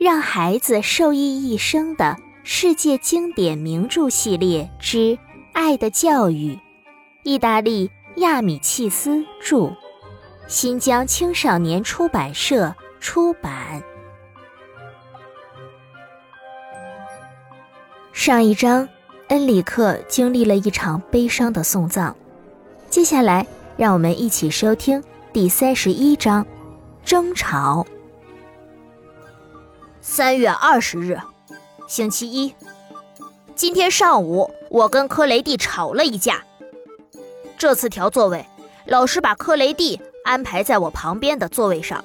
让孩子受益一生的世界经典名著系列之《爱的教育》，意大利亚米契斯著，新疆青少年出版社出版。上一章，恩里克经历了一场悲伤的送葬，接下来让我们一起收听第三十一章：争吵。三月二十日，星期一。今天上午，我跟科雷蒂吵了一架。这次调座位，老师把科雷蒂安排在我旁边的座位上。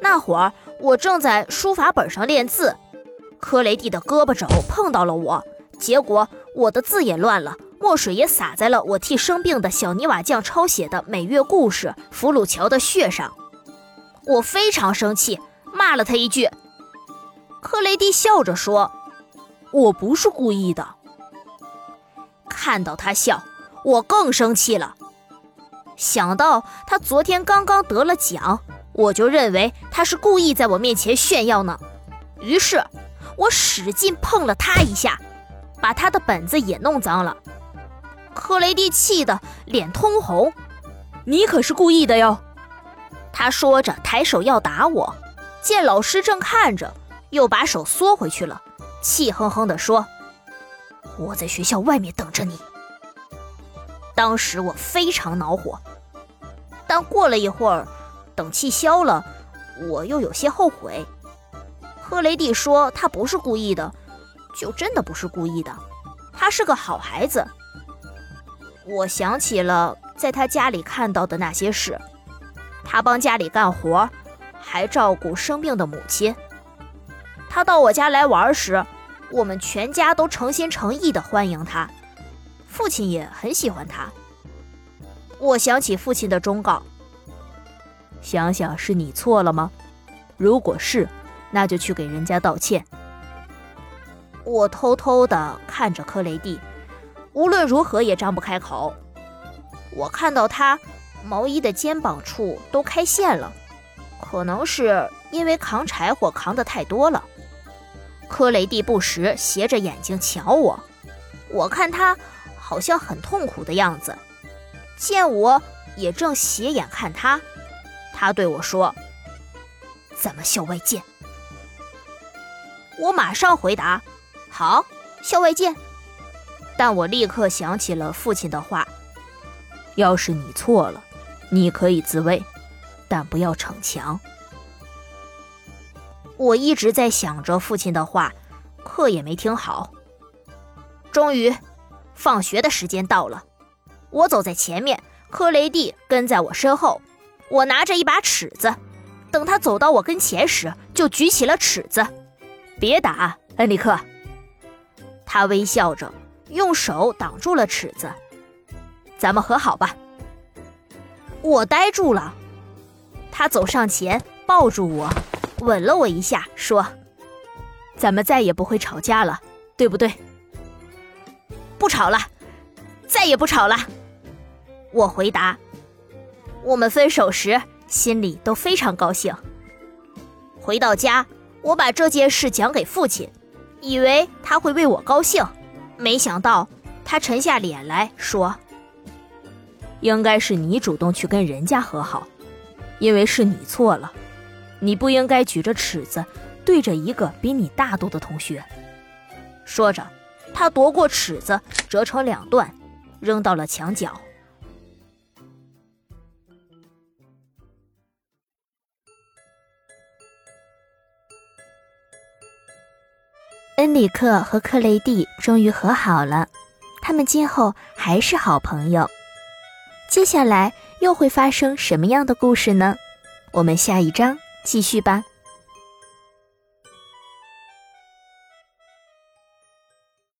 那会儿，我正在书法本上练字，科雷蒂的胳膊肘碰到了我，结果我的字也乱了，墨水也洒在了我替生病的小泥瓦匠抄写的《美月故事》福鲁乔的血上。我非常生气，骂了他一句。克雷蒂笑着说：“我不是故意的。”看到他笑，我更生气了。想到他昨天刚刚得了奖，我就认为他是故意在我面前炫耀呢。于是，我使劲碰了他一下，把他的本子也弄脏了。克雷蒂气得脸通红：“你可是故意的哟！”他说着抬手要打我，见老师正看着。又把手缩回去了，气哼哼地说：“我在学校外面等着你。”当时我非常恼火，但过了一会儿，等气消了，我又有些后悔。赫雷蒂说他不是故意的，就真的不是故意的，他是个好孩子。我想起了在他家里看到的那些事，他帮家里干活，还照顾生病的母亲。他到我家来玩时，我们全家都诚心诚意地欢迎他，父亲也很喜欢他。我想起父亲的忠告：“想想是你错了吗？如果是，那就去给人家道歉。”我偷偷地看着克雷蒂，无论如何也张不开口。我看到他毛衣的肩膀处都开线了，可能是因为扛柴火扛得太多了。科雷蒂不时斜着眼睛瞧我，我看他好像很痛苦的样子。见我也正斜眼看他，他对我说：“咱们校外见。”我马上回答：“好，校外见。”但我立刻想起了父亲的话：“要是你错了，你可以自卫，但不要逞强。”我一直在想着父亲的话，课也没听好。终于，放学的时间到了，我走在前面，克雷蒂跟在我身后。我拿着一把尺子，等他走到我跟前时，就举起了尺子。别打，恩里克。他微笑着，用手挡住了尺子。咱们和好吧。我呆住了。他走上前，抱住我。吻了我一下，说：“咱们再也不会吵架了，对不对？”“不吵了，再也不吵了。”我回答。我们分手时心里都非常高兴。回到家，我把这件事讲给父亲，以为他会为我高兴，没想到他沉下脸来说：“应该是你主动去跟人家和好，因为是你错了。”你不应该举着尺子对着一个比你大多的同学。说着，他夺过尺子，折成两段，扔到了墙角。恩里克和克雷蒂终于和好了，他们今后还是好朋友。接下来又会发生什么样的故事呢？我们下一章。继续吧。